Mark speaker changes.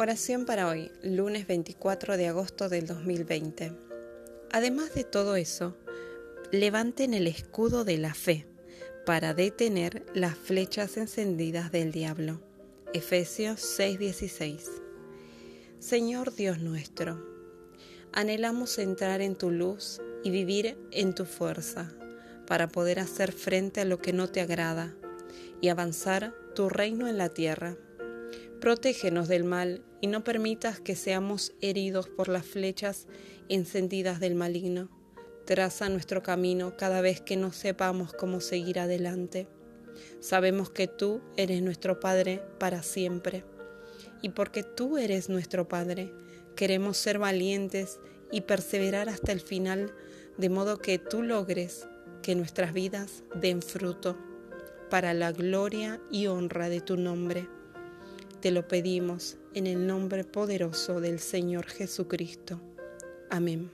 Speaker 1: Oración para hoy, lunes 24 de agosto del 2020. Además de todo eso, levanten el escudo de la fe para detener las flechas encendidas del diablo. Efesios 6:16. Señor Dios nuestro, anhelamos entrar en tu luz y vivir en tu fuerza para poder hacer frente a lo que no te agrada y avanzar tu reino en la tierra. Protégenos del mal y no permitas que seamos heridos por las flechas encendidas del maligno. Traza nuestro camino cada vez que no sepamos cómo seguir adelante. Sabemos que tú eres nuestro Padre para siempre. Y porque tú eres nuestro Padre, queremos ser valientes y perseverar hasta el final, de modo que tú logres que nuestras vidas den fruto para la gloria y honra de tu nombre. Te lo pedimos en el nombre poderoso del Señor Jesucristo. Amén.